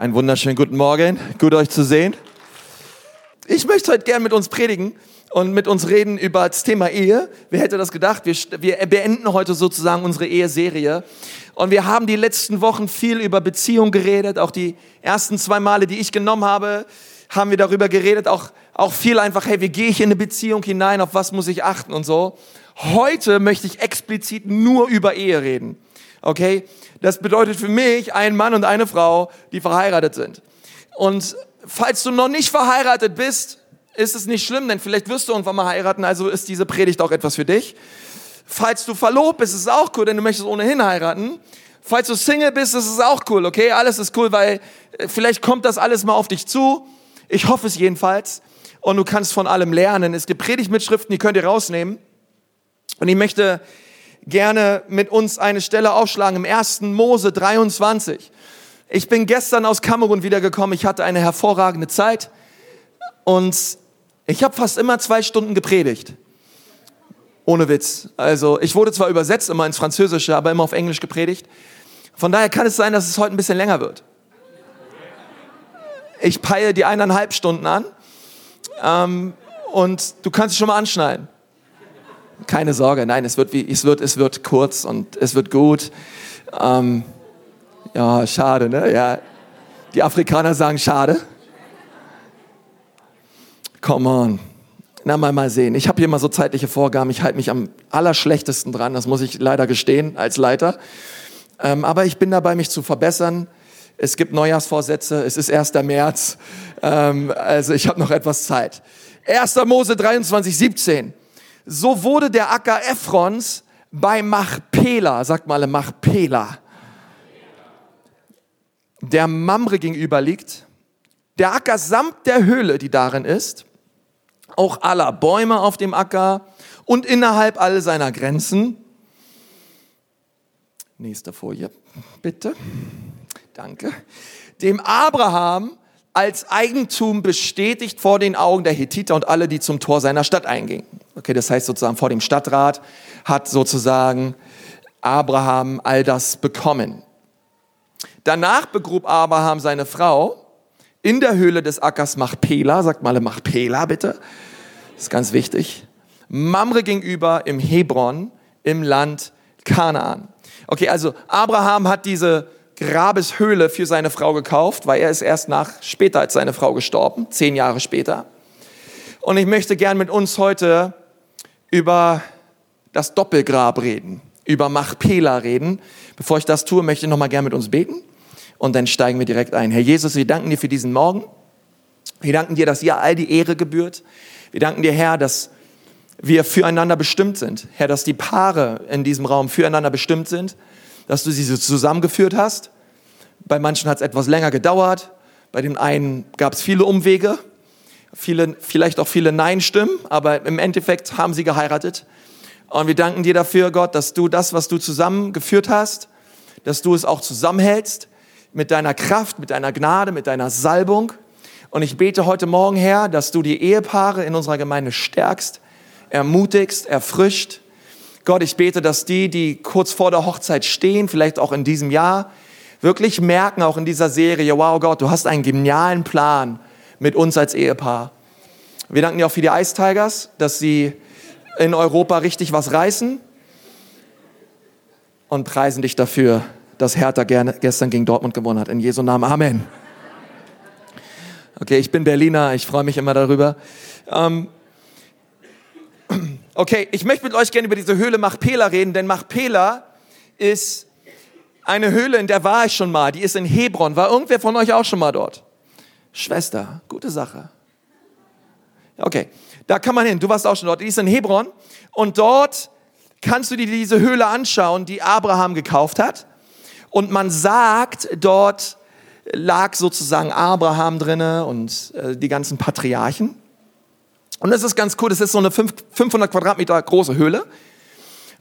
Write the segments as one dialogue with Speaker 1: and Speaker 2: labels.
Speaker 1: Einen wunderschönen guten Morgen. Gut euch zu sehen. Ich möchte heute gern mit uns predigen und mit uns reden über das Thema Ehe. Wer hätte das gedacht? Wir, wir beenden heute sozusagen unsere Eheserie. Und wir haben die letzten Wochen viel über Beziehung geredet. Auch die ersten zwei Male, die ich genommen habe, haben wir darüber geredet. Auch, auch viel einfach, hey, wie gehe ich in eine Beziehung hinein? Auf was muss ich achten und so. Heute möchte ich explizit nur über Ehe reden. Okay? Das bedeutet für mich ein Mann und eine Frau, die verheiratet sind. Und falls du noch nicht verheiratet bist, ist es nicht schlimm, denn vielleicht wirst du irgendwann mal heiraten, also ist diese Predigt auch etwas für dich. Falls du verlobt bist, ist es auch cool, denn du möchtest ohnehin heiraten. Falls du Single bist, ist es auch cool, okay? Alles ist cool, weil äh, vielleicht kommt das alles mal auf dich zu. Ich hoffe es jedenfalls. Und du kannst von allem lernen. Es gibt Predigtmitschriften, die könnt ihr rausnehmen. Und ich möchte gerne mit uns eine Stelle aufschlagen im 1. Mose 23. Ich bin gestern aus Kamerun wiedergekommen. Ich hatte eine hervorragende Zeit und ich habe fast immer zwei Stunden gepredigt. Ohne Witz. Also ich wurde zwar übersetzt immer ins Französische, aber immer auf Englisch gepredigt. Von daher kann es sein, dass es heute ein bisschen länger wird. Ich peile die eineinhalb Stunden an ähm, und du kannst es schon mal anschneiden. Keine Sorge, nein, es wird, wie, es wird, es wird kurz und es wird gut. Ähm, ja, schade, ne? Ja, die Afrikaner sagen schade. Come on. Na, mal, mal sehen. Ich habe hier mal so zeitliche Vorgaben. Ich halte mich am allerschlechtesten dran. Das muss ich leider gestehen als Leiter. Ähm, aber ich bin dabei, mich zu verbessern. Es gibt Neujahrsvorsätze. Es ist 1. März. Ähm, also ich habe noch etwas Zeit. 1. Mose 23, 17 so wurde der Acker Ephrons bei Machpela, sagt mal Machpela, der Mamre gegenüber liegt, der Acker samt der Höhle, die darin ist, auch aller Bäume auf dem Acker und innerhalb all seiner Grenzen. Nächste Folie, bitte. Danke. Dem Abraham als Eigentum bestätigt vor den Augen der Hethiter und alle, die zum Tor seiner Stadt eingingen. Okay, das heißt sozusagen vor dem Stadtrat hat sozusagen Abraham all das bekommen. Danach begrub Abraham seine Frau in der Höhle des Ackers Machpela, sagt mal Machpela bitte, das ist ganz wichtig, Mamre gegenüber im Hebron im Land Kanaan. Okay, also Abraham hat diese Grabeshöhle für seine Frau gekauft, weil er ist erst nach später als seine Frau gestorben, zehn Jahre später. Und ich möchte gern mit uns heute über das Doppelgrab reden, über Machpela reden. Bevor ich das tue, möchte ich noch mal gern mit uns beten und dann steigen wir direkt ein. Herr Jesus, wir danken dir für diesen Morgen. Wir danken dir, dass dir all die Ehre gebührt. Wir danken dir, Herr, dass wir füreinander bestimmt sind. Herr, dass die Paare in diesem Raum füreinander bestimmt sind dass du sie so zusammengeführt hast. Bei manchen hat es etwas länger gedauert. Bei den einen gab es viele Umwege, viele, vielleicht auch viele Nein-Stimmen, aber im Endeffekt haben sie geheiratet. Und wir danken dir dafür, Gott, dass du das, was du zusammengeführt hast, dass du es auch zusammenhältst mit deiner Kraft, mit deiner Gnade, mit deiner Salbung. Und ich bete heute Morgen, Herr, dass du die Ehepaare in unserer Gemeinde stärkst, ermutigst, erfrischt Gott, ich bete, dass die, die kurz vor der Hochzeit stehen, vielleicht auch in diesem Jahr, wirklich merken, auch in dieser Serie, wow Gott, du hast einen genialen Plan mit uns als Ehepaar. Wir danken dir auch für die Ice Tigers, dass sie in Europa richtig was reißen und preisen dich dafür, dass Hertha gerne gestern gegen Dortmund gewonnen hat. In Jesu Namen. Amen. Okay, ich bin Berliner, ich freue mich immer darüber. Ähm, Okay, ich möchte mit euch gerne über diese Höhle Machpela reden, denn Machpela ist eine Höhle, in der war ich schon mal. Die ist in Hebron. War irgendwer von euch auch schon mal dort? Schwester, gute Sache. Okay, da kann man hin. Du warst auch schon dort. Die ist in Hebron und dort kannst du dir diese Höhle anschauen, die Abraham gekauft hat. Und man sagt, dort lag sozusagen Abraham drinne und äh, die ganzen Patriarchen. Und das ist ganz cool, das ist so eine 500 Quadratmeter große Höhle.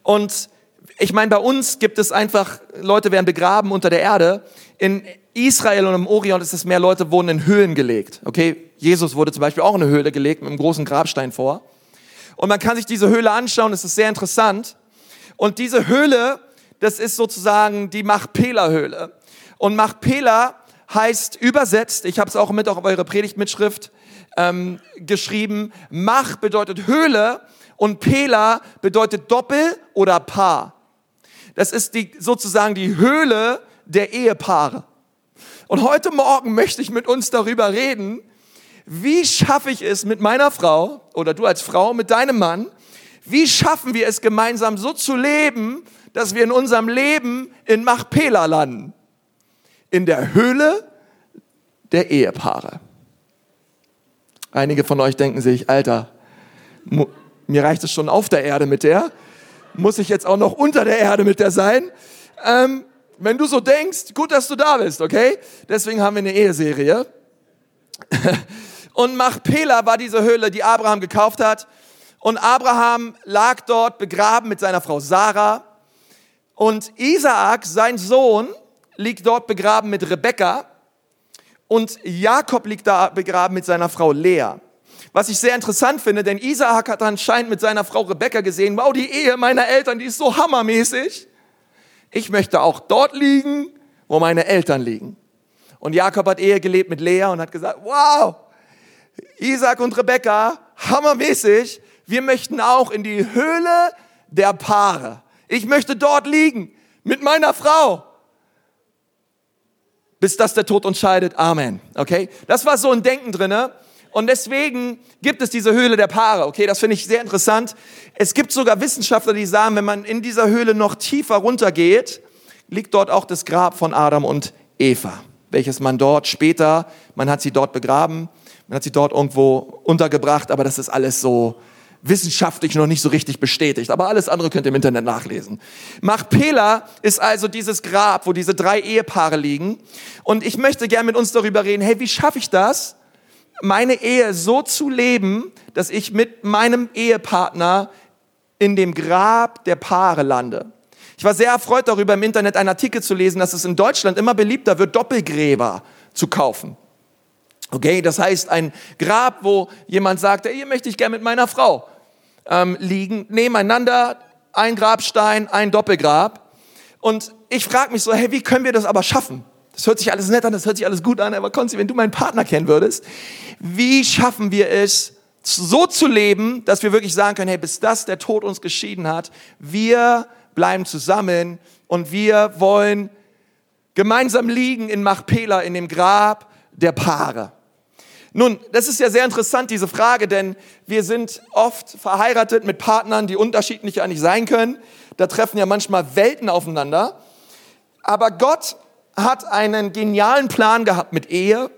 Speaker 1: Und ich meine, bei uns gibt es einfach, Leute werden begraben unter der Erde. In Israel und im Orient ist es mehr Leute wurden in Höhlen gelegt. Okay, Jesus wurde zum Beispiel auch in eine Höhle gelegt mit einem großen Grabstein vor. Und man kann sich diese Höhle anschauen, es ist sehr interessant. Und diese Höhle, das ist sozusagen die Machpela-Höhle. Und Machpela heißt übersetzt, ich habe es auch mit auf eure Predigtmitschrift ähm, geschrieben, Mach bedeutet Höhle und Pela bedeutet Doppel oder Paar. Das ist die, sozusagen die Höhle der Ehepaare. Und heute Morgen möchte ich mit uns darüber reden, wie schaffe ich es mit meiner Frau oder du als Frau mit deinem Mann, wie schaffen wir es gemeinsam so zu leben, dass wir in unserem Leben in Machpela landen? In der Höhle der Ehepaare. Einige von euch denken sich, Alter, mir reicht es schon auf der Erde mit der. Muss ich jetzt auch noch unter der Erde mit der sein? Ähm, wenn du so denkst, gut, dass du da bist, okay? Deswegen haben wir eine Eheserie. Und Machpela war diese Höhle, die Abraham gekauft hat. Und Abraham lag dort begraben mit seiner Frau Sarah. Und Isaak, sein Sohn, liegt dort begraben mit Rebekka. Und Jakob liegt da begraben mit seiner Frau Lea. Was ich sehr interessant finde, denn Isaak hat anscheinend mit seiner Frau Rebekka gesehen, wow, die Ehe meiner Eltern, die ist so hammermäßig. Ich möchte auch dort liegen, wo meine Eltern liegen. Und Jakob hat Ehe gelebt mit Lea und hat gesagt, wow, Isaac und Rebekka, hammermäßig, wir möchten auch in die Höhle der Paare. Ich möchte dort liegen mit meiner Frau. Bis das der Tod uns scheidet. Amen. Okay? Das war so ein Denken drinne. Und deswegen gibt es diese Höhle der Paare. Okay, das finde ich sehr interessant. Es gibt sogar Wissenschaftler, die sagen, wenn man in dieser Höhle noch tiefer runtergeht, liegt dort auch das Grab von Adam und Eva, welches man dort später, man hat sie dort begraben, man hat sie dort irgendwo untergebracht, aber das ist alles so wissenschaftlich noch nicht so richtig bestätigt. Aber alles andere könnt ihr im Internet nachlesen. Machpela ist also dieses Grab, wo diese drei Ehepaare liegen. Und ich möchte gerne mit uns darüber reden, hey, wie schaffe ich das, meine Ehe so zu leben, dass ich mit meinem Ehepartner in dem Grab der Paare lande. Ich war sehr erfreut darüber, im Internet einen Artikel zu lesen, dass es in Deutschland immer beliebter wird, Doppelgräber zu kaufen. Okay, das heißt ein Grab, wo jemand sagt, hier möchte ich gerne mit meiner Frau ähm, liegen, nebeneinander, ein Grabstein, ein Doppelgrab. Und ich frage mich so, hey, wie können wir das aber schaffen? Das hört sich alles nett an, das hört sich alles gut an, aber Konzi, wenn du meinen Partner kennen würdest, wie schaffen wir es, so zu leben, dass wir wirklich sagen können, hey, bis das der Tod uns geschieden hat, wir bleiben zusammen und wir wollen gemeinsam liegen in Machpela, in dem Grab der Paare. Nun, das ist ja sehr interessant, diese Frage, denn wir sind oft verheiratet mit Partnern, die unterschiedlicher nicht sein können. Da treffen ja manchmal Welten aufeinander. Aber Gott hat einen genialen Plan gehabt mit Ehe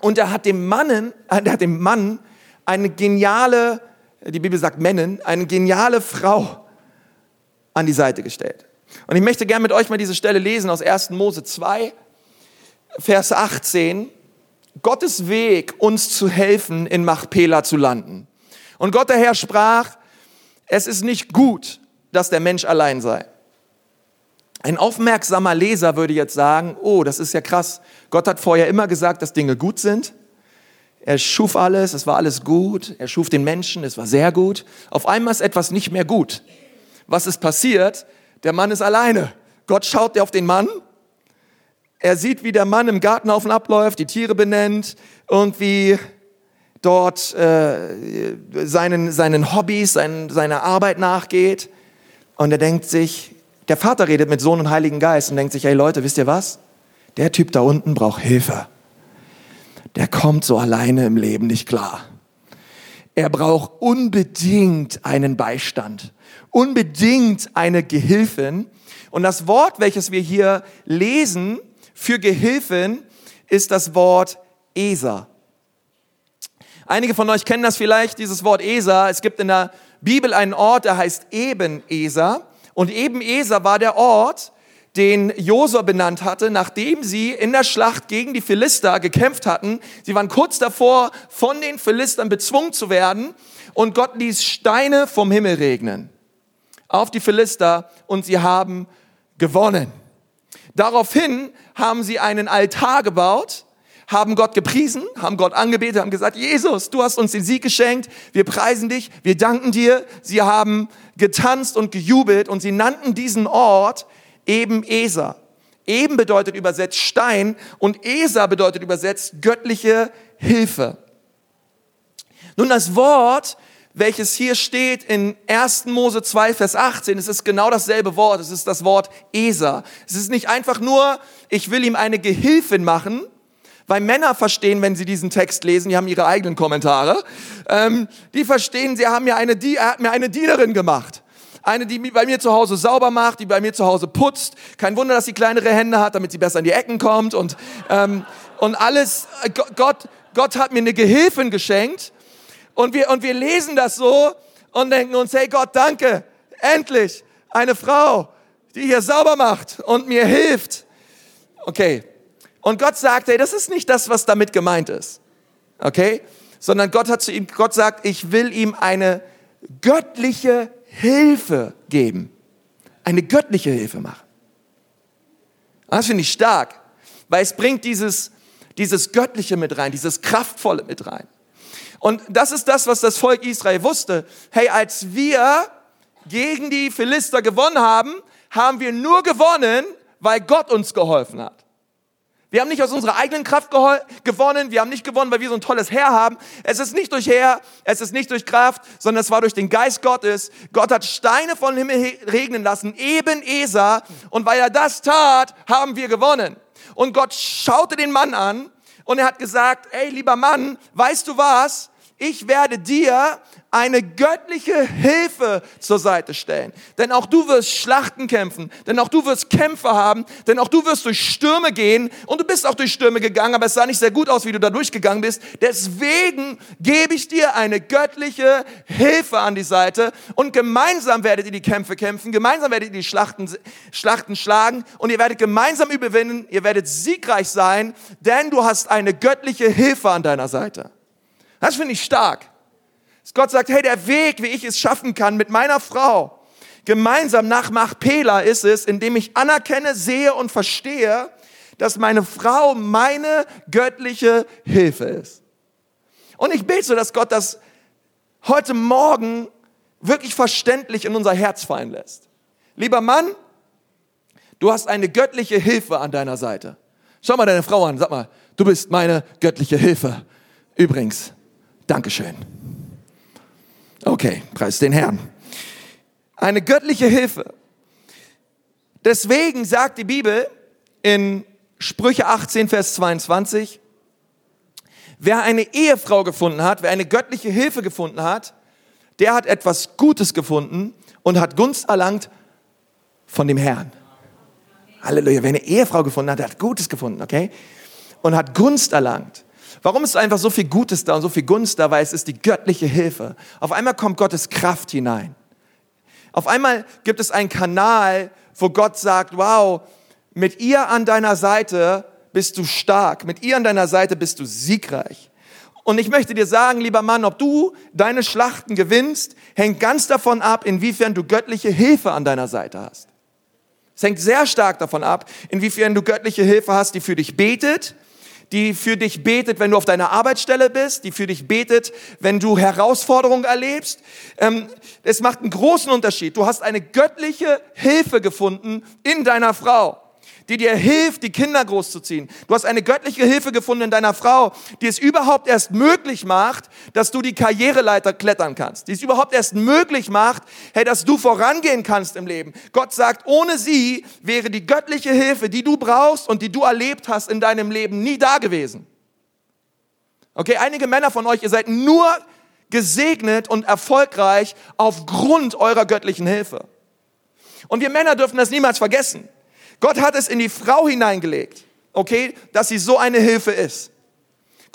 Speaker 1: und er hat dem Mannen, äh, er hat dem Mann eine geniale, die Bibel sagt Männen, eine geniale Frau an die Seite gestellt. Und ich möchte gerne mit euch mal diese Stelle lesen aus 1. Mose 2, Vers 18. Gottes Weg, uns zu helfen, in Machpela zu landen. Und Gott der Herr sprach, es ist nicht gut, dass der Mensch allein sei. Ein aufmerksamer Leser würde jetzt sagen, oh, das ist ja krass. Gott hat vorher immer gesagt, dass Dinge gut sind. Er schuf alles, es war alles gut. Er schuf den Menschen, es war sehr gut. Auf einmal ist etwas nicht mehr gut. Was ist passiert? Der Mann ist alleine. Gott schaut auf den Mann er sieht, wie der Mann im Gartenhaufen abläuft, die Tiere benennt, irgendwie dort äh, seinen, seinen Hobbys, sein, seiner Arbeit nachgeht. Und er denkt sich, der Vater redet mit Sohn und Heiligen Geist und denkt sich, hey Leute, wisst ihr was? Der Typ da unten braucht Hilfe. Der kommt so alleine im Leben nicht klar. Er braucht unbedingt einen Beistand, unbedingt eine Gehilfin. Und das Wort, welches wir hier lesen, für Gehilfen ist das Wort Esa. Einige von euch kennen das vielleicht, dieses Wort Esa. Es gibt in der Bibel einen Ort, der heißt Eben Esa. Und Eben Esa war der Ort, den Josua benannt hatte, nachdem sie in der Schlacht gegen die Philister gekämpft hatten. Sie waren kurz davor, von den Philistern bezwungen zu werden. Und Gott ließ Steine vom Himmel regnen auf die Philister und sie haben gewonnen. Daraufhin haben sie einen Altar gebaut, haben Gott gepriesen, haben Gott angebetet, haben gesagt, Jesus, du hast uns den Sieg geschenkt, wir preisen dich, wir danken dir. Sie haben getanzt und gejubelt und sie nannten diesen Ort eben Esa. Eben bedeutet übersetzt Stein und Esa bedeutet übersetzt göttliche Hilfe. Nun, das Wort, welches hier steht in 1. Mose 2, Vers 18, es ist genau dasselbe Wort. Es ist das Wort Esa. Es ist nicht einfach nur, ich will ihm eine Gehilfin machen, weil Männer verstehen, wenn sie diesen Text lesen, die haben ihre eigenen Kommentare, ähm, die verstehen, sie haben mir eine, er hat mir eine Dienerin gemacht. Eine, die bei mir zu Hause sauber macht, die bei mir zu Hause putzt. Kein Wunder, dass sie kleinere Hände hat, damit sie besser in die Ecken kommt und, ähm, und alles. Äh, Gott, Gott hat mir eine Gehilfin geschenkt. Und wir, und wir lesen das so und denken uns, hey Gott, danke, endlich eine Frau, die hier sauber macht und mir hilft. Okay, und Gott sagt, hey, das ist nicht das, was damit gemeint ist. Okay? Sondern Gott hat zu ihm, Gott sagt, ich will ihm eine göttliche Hilfe geben. Eine göttliche Hilfe machen. Das finde ich stark, weil es bringt dieses, dieses Göttliche mit rein, dieses Kraftvolle mit rein. Und das ist das, was das Volk Israel wusste. Hey, als wir gegen die Philister gewonnen haben, haben wir nur gewonnen, weil Gott uns geholfen hat. Wir haben nicht aus unserer eigenen Kraft gewonnen, wir haben nicht gewonnen, weil wir so ein tolles Herr haben. Es ist nicht durch Herr, es ist nicht durch Kraft, sondern es war durch den Geist Gottes. Gott hat Steine vom Himmel regnen lassen, eben Esa. Und weil er das tat, haben wir gewonnen. Und Gott schaute den Mann an und er hat gesagt, ey lieber Mann, weißt du was? Ich werde dir eine göttliche Hilfe zur Seite stellen. Denn auch du wirst Schlachten kämpfen, denn auch du wirst Kämpfe haben, denn auch du wirst durch Stürme gehen und du bist auch durch Stürme gegangen, aber es sah nicht sehr gut aus, wie du da durchgegangen bist. Deswegen gebe ich dir eine göttliche Hilfe an die Seite und gemeinsam werdet ihr die Kämpfe kämpfen, gemeinsam werdet ihr die Schlachten, Schlachten schlagen und ihr werdet gemeinsam überwinden, ihr werdet siegreich sein, denn du hast eine göttliche Hilfe an deiner Seite. Das finde ich stark. Dass Gott sagt, hey, der Weg, wie ich es schaffen kann mit meiner Frau, gemeinsam nach Machpela ist es, indem ich anerkenne, sehe und verstehe, dass meine Frau meine göttliche Hilfe ist. Und ich bete so, dass Gott das heute Morgen wirklich verständlich in unser Herz fallen lässt. Lieber Mann, du hast eine göttliche Hilfe an deiner Seite. Schau mal deine Frau an, sag mal, du bist meine göttliche Hilfe. Übrigens, Dankeschön. Okay, preis den Herrn. Eine göttliche Hilfe. Deswegen sagt die Bibel in Sprüche 18, Vers 22, wer eine Ehefrau gefunden hat, wer eine göttliche Hilfe gefunden hat, der hat etwas Gutes gefunden und hat Gunst erlangt von dem Herrn. Halleluja. Wer eine Ehefrau gefunden hat, der hat Gutes gefunden, okay? Und hat Gunst erlangt. Warum ist einfach so viel Gutes da und so viel Gunst da? Weil es ist die göttliche Hilfe. Auf einmal kommt Gottes Kraft hinein. Auf einmal gibt es einen Kanal, wo Gott sagt, wow, mit ihr an deiner Seite bist du stark. Mit ihr an deiner Seite bist du siegreich. Und ich möchte dir sagen, lieber Mann, ob du deine Schlachten gewinnst, hängt ganz davon ab, inwiefern du göttliche Hilfe an deiner Seite hast. Es hängt sehr stark davon ab, inwiefern du göttliche Hilfe hast, die für dich betet, die für dich betet, wenn du auf deiner Arbeitsstelle bist, die für dich betet, wenn du Herausforderungen erlebst. Ähm, es macht einen großen Unterschied. Du hast eine göttliche Hilfe gefunden in deiner Frau die dir hilft, die Kinder großzuziehen. Du hast eine göttliche Hilfe gefunden in deiner Frau, die es überhaupt erst möglich macht, dass du die Karriereleiter klettern kannst. Die es überhaupt erst möglich macht, hey, dass du vorangehen kannst im Leben. Gott sagt, ohne sie wäre die göttliche Hilfe, die du brauchst und die du erlebt hast in deinem Leben, nie da gewesen. Okay, einige Männer von euch, ihr seid nur gesegnet und erfolgreich aufgrund eurer göttlichen Hilfe. Und wir Männer dürfen das niemals vergessen. Gott hat es in die Frau hineingelegt, okay, dass sie so eine Hilfe ist.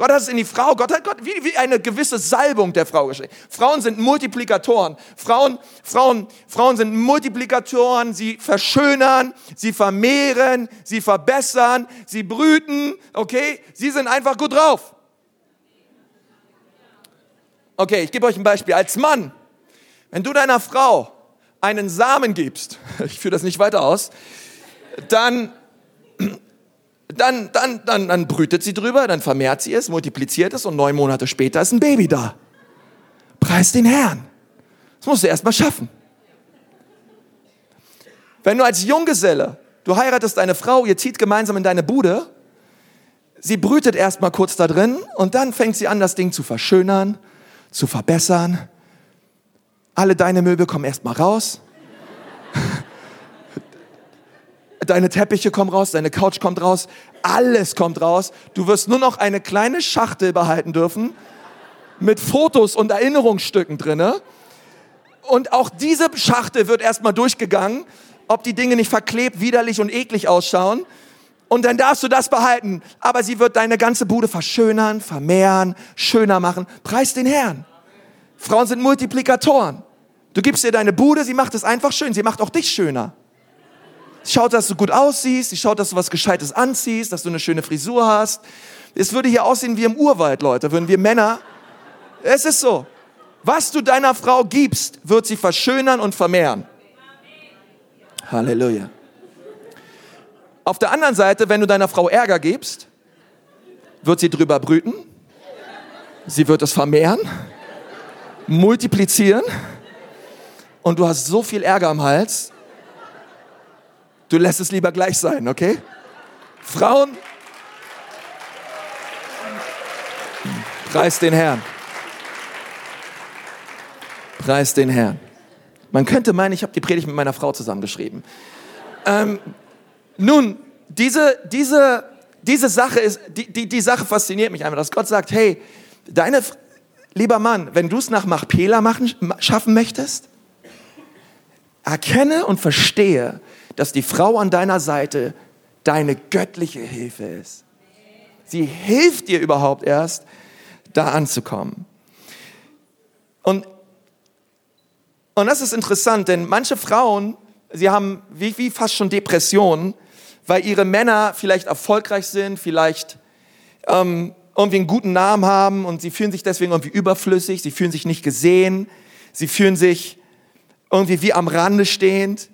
Speaker 1: Gott hat es in die Frau, Gott hat Gott wie, wie eine gewisse Salbung der Frau geschenkt. Frauen sind Multiplikatoren. Frauen, Frauen, Frauen sind Multiplikatoren. Sie verschönern, sie vermehren, sie verbessern, sie brüten, okay? Sie sind einfach gut drauf. Okay, ich gebe euch ein Beispiel. Als Mann, wenn du deiner Frau einen Samen gibst, ich führe das nicht weiter aus, dann, dann, dann, dann, dann brütet sie drüber, dann vermehrt sie es, multipliziert es und neun Monate später ist ein Baby da. Preis den Herrn. Das musst du erst mal schaffen. Wenn du als Junggeselle du heiratest deine Frau, ihr zieht gemeinsam in deine Bude. Sie brütet erstmal kurz da drin und dann fängt sie an, das Ding zu verschönern, zu verbessern. Alle deine Möbel kommen erstmal raus. Deine Teppiche kommen raus, deine Couch kommt raus, alles kommt raus. Du wirst nur noch eine kleine Schachtel behalten dürfen mit Fotos und Erinnerungsstücken drinne. Und auch diese Schachtel wird erstmal durchgegangen, ob die Dinge nicht verklebt, widerlich und eklig ausschauen. Und dann darfst du das behalten. Aber sie wird deine ganze Bude verschönern, vermehren, schöner machen. Preis den Herrn. Frauen sind Multiplikatoren. Du gibst ihr deine Bude, sie macht es einfach schön. Sie macht auch dich schöner. Schaut, dass du gut aussiehst, sie schaut, dass du was Gescheites anziehst, dass du eine schöne Frisur hast. Es würde hier aussehen wie im Urwald, Leute, würden wir Männer. Es ist so. Was du deiner Frau gibst, wird sie verschönern und vermehren. Halleluja. Auf der anderen Seite, wenn du deiner Frau Ärger gibst, wird sie drüber brüten, sie wird es vermehren, multiplizieren und du hast so viel Ärger am Hals, Du lässt es lieber gleich sein, okay? Frauen, preis den Herrn. Preis den Herrn. Man könnte meinen, ich habe die Predigt mit meiner Frau zusammengeschrieben. Ähm, nun, diese, diese, diese Sache ist, die, die, die Sache fasziniert mich einfach, dass Gott sagt, hey, deine, lieber Mann, wenn du es nach Machpela machen, schaffen möchtest, erkenne und verstehe, dass die Frau an deiner Seite deine göttliche Hilfe ist. Sie hilft dir überhaupt erst, da anzukommen. Und, und das ist interessant, denn manche Frauen, sie haben wie, wie fast schon Depressionen, weil ihre Männer vielleicht erfolgreich sind, vielleicht ähm, irgendwie einen guten Namen haben und sie fühlen sich deswegen irgendwie überflüssig, sie fühlen sich nicht gesehen, sie fühlen sich irgendwie wie am Rande stehend.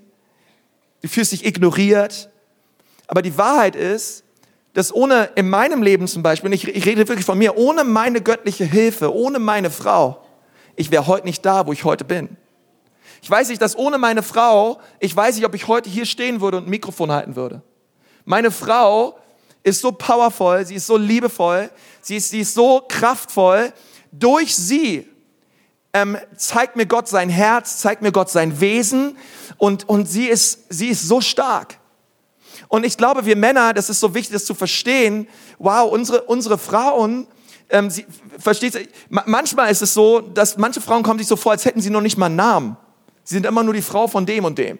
Speaker 1: Du fühlst dich ignoriert. Aber die Wahrheit ist, dass ohne, in meinem Leben zum Beispiel, ich, ich rede wirklich von mir, ohne meine göttliche Hilfe, ohne meine Frau, ich wäre heute nicht da, wo ich heute bin. Ich weiß nicht, dass ohne meine Frau, ich weiß nicht, ob ich heute hier stehen würde und ein Mikrofon halten würde. Meine Frau ist so powerful, sie ist so liebevoll, sie ist, sie ist so kraftvoll. Durch sie ähm, zeigt mir Gott sein Herz, zeigt mir Gott sein Wesen und, und sie, ist, sie ist so stark. Und ich glaube, wir Männer, das ist so wichtig, das zu verstehen, wow, unsere, unsere Frauen, ähm, sie, versteht, manchmal ist es so, dass manche Frauen kommen sich so vor, als hätten sie noch nicht mal einen Namen. Sie sind immer nur die Frau von dem und dem.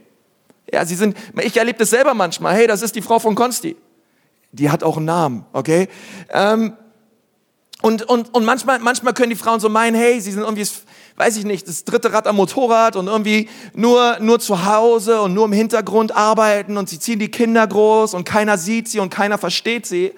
Speaker 1: Ja, sie sind, ich erlebe das selber manchmal, hey, das ist die Frau von Konsti. Die hat auch einen Namen, okay? Ähm, und, und, und manchmal, manchmal können die Frauen so meinen, hey, sie sind irgendwie weiß ich nicht, das dritte Rad am Motorrad und irgendwie nur, nur zu Hause und nur im Hintergrund arbeiten und sie ziehen die Kinder groß und keiner sieht sie und keiner versteht sie.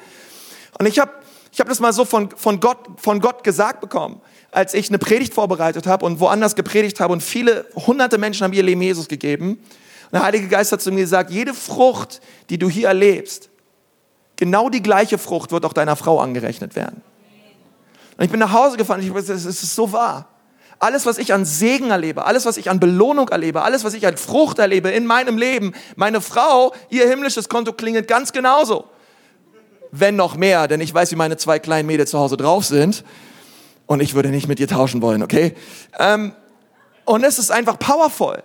Speaker 1: Und ich habe ich hab das mal so von, von, Gott, von Gott gesagt bekommen, als ich eine Predigt vorbereitet habe und woanders gepredigt habe und viele hunderte Menschen haben ihr Leben Jesus gegeben. Und der Heilige Geist hat zu mir gesagt, jede Frucht, die du hier erlebst, genau die gleiche Frucht wird auch deiner Frau angerechnet werden. Und ich bin nach Hause gefahren und ich weiß, es ist so wahr. Alles, was ich an Segen erlebe, alles, was ich an Belohnung erlebe, alles, was ich an Frucht erlebe in meinem Leben, meine Frau, ihr himmlisches Konto klingelt ganz genauso. Wenn noch mehr, denn ich weiß, wie meine zwei kleinen Mädels zu Hause drauf sind. Und ich würde nicht mit ihr tauschen wollen, okay? Ähm, und es ist einfach powerful.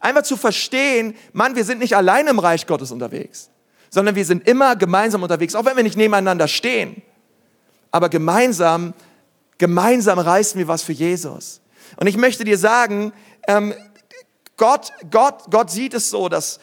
Speaker 1: Einfach zu verstehen, Mann, wir sind nicht allein im Reich Gottes unterwegs, sondern wir sind immer gemeinsam unterwegs, auch wenn wir nicht nebeneinander stehen. Aber gemeinsam, gemeinsam reißen wir was für Jesus. Und ich möchte dir sagen, ähm, Gott, Gott, Gott sieht es so, dass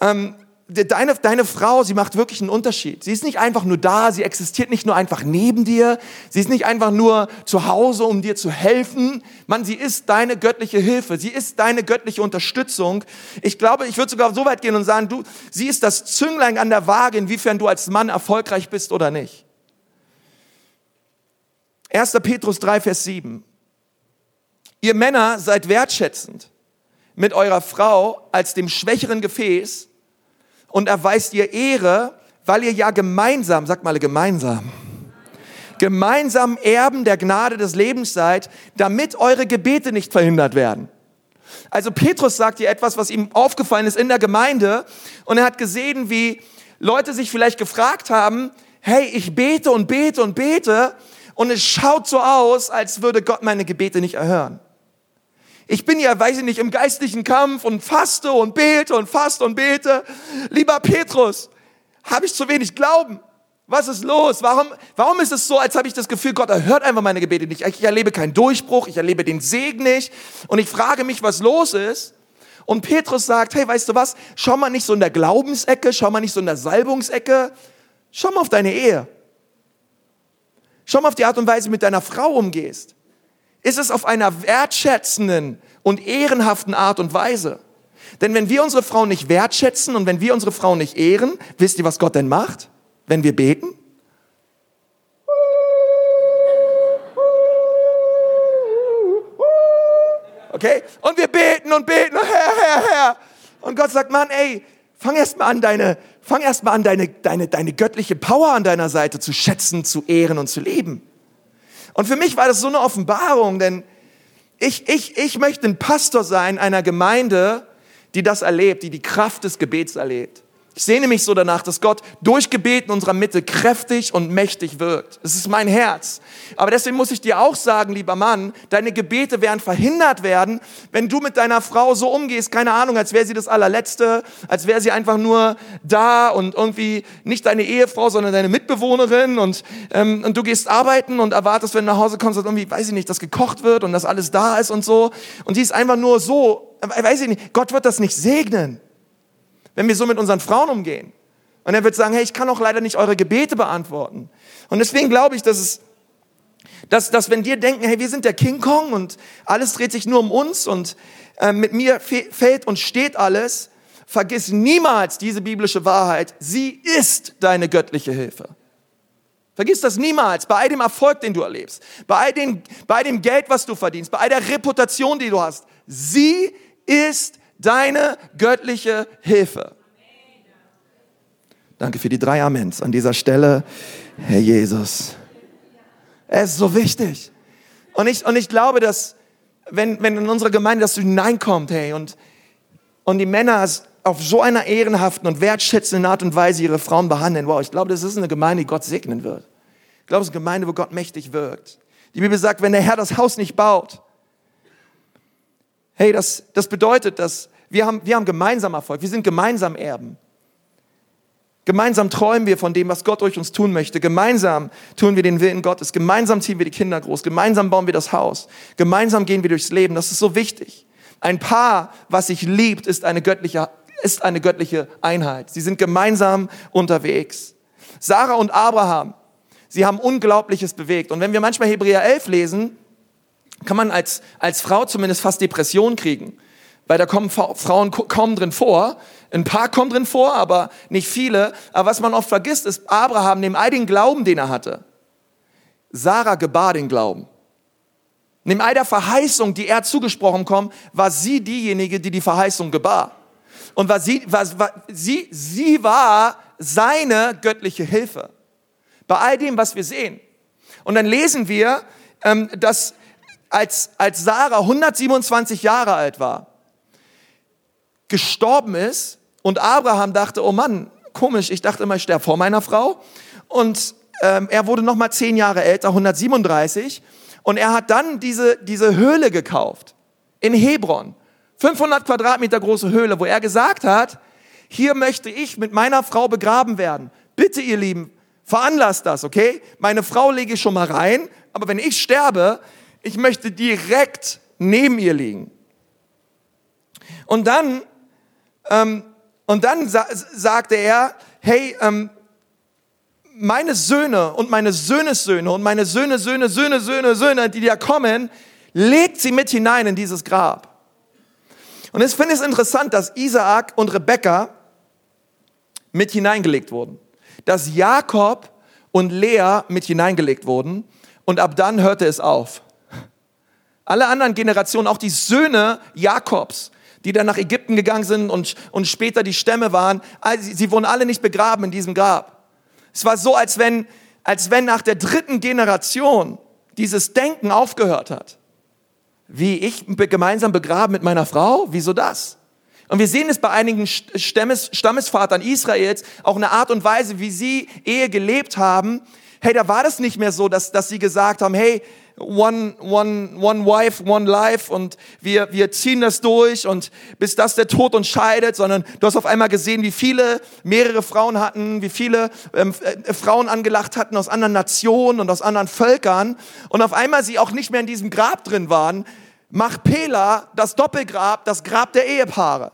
Speaker 1: ähm, deine, deine Frau, sie macht wirklich einen Unterschied. Sie ist nicht einfach nur da, sie existiert nicht nur einfach neben dir, sie ist nicht einfach nur zu Hause, um dir zu helfen. Mann, sie ist deine göttliche Hilfe, sie ist deine göttliche Unterstützung. Ich glaube, ich würde sogar so weit gehen und sagen, du, sie ist das Zünglein an der Waage, inwiefern du als Mann erfolgreich bist oder nicht. 1. Petrus 3, Vers 7. Ihr Männer seid wertschätzend mit eurer Frau als dem schwächeren Gefäß und erweist ihr Ehre, weil ihr ja gemeinsam, sagt mal gemeinsam, gemeinsam Erben der Gnade des Lebens seid, damit eure Gebete nicht verhindert werden. Also Petrus sagt hier etwas, was ihm aufgefallen ist in der Gemeinde und er hat gesehen, wie Leute sich vielleicht gefragt haben, hey, ich bete und bete und bete und es schaut so aus, als würde Gott meine Gebete nicht erhören. Ich bin ja, weiß ich nicht, im geistlichen Kampf und faste und bete und faste und bete. Lieber Petrus, habe ich zu wenig Glauben? Was ist los? Warum, warum ist es so, als habe ich das Gefühl, Gott erhört einfach meine Gebete nicht? Ich erlebe keinen Durchbruch, ich erlebe den Segen nicht und ich frage mich, was los ist. Und Petrus sagt, hey, weißt du was? Schau mal nicht so in der Glaubensecke, schau mal nicht so in der Salbungsecke, schau mal auf deine Ehe. Schau mal auf die Art und Weise, wie du mit deiner Frau umgehst. Ist es auf einer wertschätzenden und ehrenhaften Art und Weise? Denn wenn wir unsere Frau nicht wertschätzen und wenn wir unsere Frau nicht ehren, wisst ihr, was Gott denn macht? wenn wir beten? Okay? Und wir beten und beten, Herr, Herr, Herr. Und Gott sagt, Mann, ey, fang erst mal an, deine, fang erst mal an, deine, deine, deine göttliche Power an deiner Seite zu schätzen, zu ehren und zu leben. Und für mich war das so eine Offenbarung, denn ich, ich, ich möchte ein Pastor sein einer Gemeinde, die das erlebt, die die Kraft des Gebets erlebt. Ich sehne mich so danach, dass Gott durch Gebet in unserer Mitte kräftig und mächtig wirkt. Es ist mein Herz. Aber deswegen muss ich dir auch sagen, lieber Mann, deine Gebete werden verhindert werden, wenn du mit deiner Frau so umgehst, keine Ahnung, als wäre sie das allerletzte, als wäre sie einfach nur da und irgendwie nicht deine Ehefrau, sondern deine Mitbewohnerin und, ähm, und du gehst arbeiten und erwartest, wenn du nach Hause kommst, dass irgendwie, weiß ich nicht, dass gekocht wird und dass alles da ist und so. Und die ist einfach nur so, äh, weiß ich nicht, Gott wird das nicht segnen wenn wir so mit unseren Frauen umgehen. Und er wird sagen, hey, ich kann auch leider nicht eure Gebete beantworten. Und deswegen glaube ich, dass es, dass, dass wenn wir denken, hey, wir sind der King Kong und alles dreht sich nur um uns und äh, mit mir fällt und steht alles, vergiss niemals diese biblische Wahrheit. Sie ist deine göttliche Hilfe. Vergiss das niemals, bei all dem Erfolg, den du erlebst, bei all, dem, bei dem Geld, was du verdienst, bei all der Reputation, die du hast. Sie ist deine göttliche Hilfe. Danke für die drei Amens an dieser Stelle, Herr Jesus. Es ist so wichtig. Und ich, und ich glaube, dass wenn, wenn in unsere Gemeinde das hineinkommt, hey, und, und die Männer auf so einer ehrenhaften und wertschätzenden Art und Weise ihre Frauen behandeln, wow, ich glaube, das ist eine Gemeinde, die Gott segnen wird. Ich glaube, es ist eine Gemeinde, wo Gott mächtig wirkt. Die Bibel sagt, wenn der Herr das Haus nicht baut, Hey, das, das bedeutet, dass wir haben, wir haben gemeinsam Erfolg. Wir sind gemeinsam Erben. Gemeinsam träumen wir von dem, was Gott durch uns tun möchte. Gemeinsam tun wir den Willen Gottes. Gemeinsam ziehen wir die Kinder groß. Gemeinsam bauen wir das Haus. Gemeinsam gehen wir durchs Leben. Das ist so wichtig. Ein Paar, was sich liebt, ist eine göttliche, ist eine göttliche Einheit. Sie sind gemeinsam unterwegs. Sarah und Abraham, sie haben Unglaubliches bewegt. Und wenn wir manchmal Hebräer 11 lesen, kann man als, als Frau zumindest fast Depression kriegen. Weil da kommen Frauen kaum drin vor. Ein paar kommen drin vor, aber nicht viele. Aber was man oft vergisst, ist Abraham, neben all den Glauben, den er hatte, Sarah gebar den Glauben. Neben all der Verheißung, die er zugesprochen kommt, war sie diejenige, die die Verheißung gebar. Und war sie, war, war, sie, sie war seine göttliche Hilfe. Bei all dem, was wir sehen. Und dann lesen wir, ähm, dass als, als Sarah 127 Jahre alt war, gestorben ist und Abraham dachte, oh Mann, komisch, ich dachte immer, ich sterbe vor meiner Frau. Und ähm, er wurde noch mal zehn Jahre älter, 137. Und er hat dann diese, diese Höhle gekauft in Hebron. 500 Quadratmeter große Höhle, wo er gesagt hat, hier möchte ich mit meiner Frau begraben werden. Bitte, ihr Lieben, veranlasst das, okay? Meine Frau lege ich schon mal rein, aber wenn ich sterbe, ich möchte direkt neben ihr liegen. Und dann, ähm, und dann sa sagte er, hey, ähm, meine Söhne und meine Söhnesöhne und meine Söhne, Söhne, Söhne, Söhne, Söhne, die da kommen, legt sie mit hinein in dieses Grab. Und ich finde es interessant, dass Isaak und Rebekka mit hineingelegt wurden. Dass Jakob und Lea mit hineingelegt wurden. Und ab dann hörte es auf. Alle anderen Generationen, auch die Söhne Jakobs, die dann nach Ägypten gegangen sind und, und später die Stämme waren, sie, sie wurden alle nicht begraben in diesem Grab. Es war so, als wenn, als wenn nach der dritten Generation dieses Denken aufgehört hat. Wie ich gemeinsam begraben mit meiner Frau? Wieso das? Und wir sehen es bei einigen Stammes, Stammesvatern Israels, auch eine Art und Weise, wie sie Ehe gelebt haben. Hey, da war das nicht mehr so, dass, dass sie gesagt haben, hey, one, one, one wife, one life und wir, wir ziehen das durch und bis das der Tod uns scheidet, sondern du hast auf einmal gesehen, wie viele mehrere Frauen hatten, wie viele ähm, äh, Frauen angelacht hatten aus anderen Nationen und aus anderen Völkern und auf einmal sie auch nicht mehr in diesem Grab drin waren. Machpela, das Doppelgrab, das Grab der Ehepaare.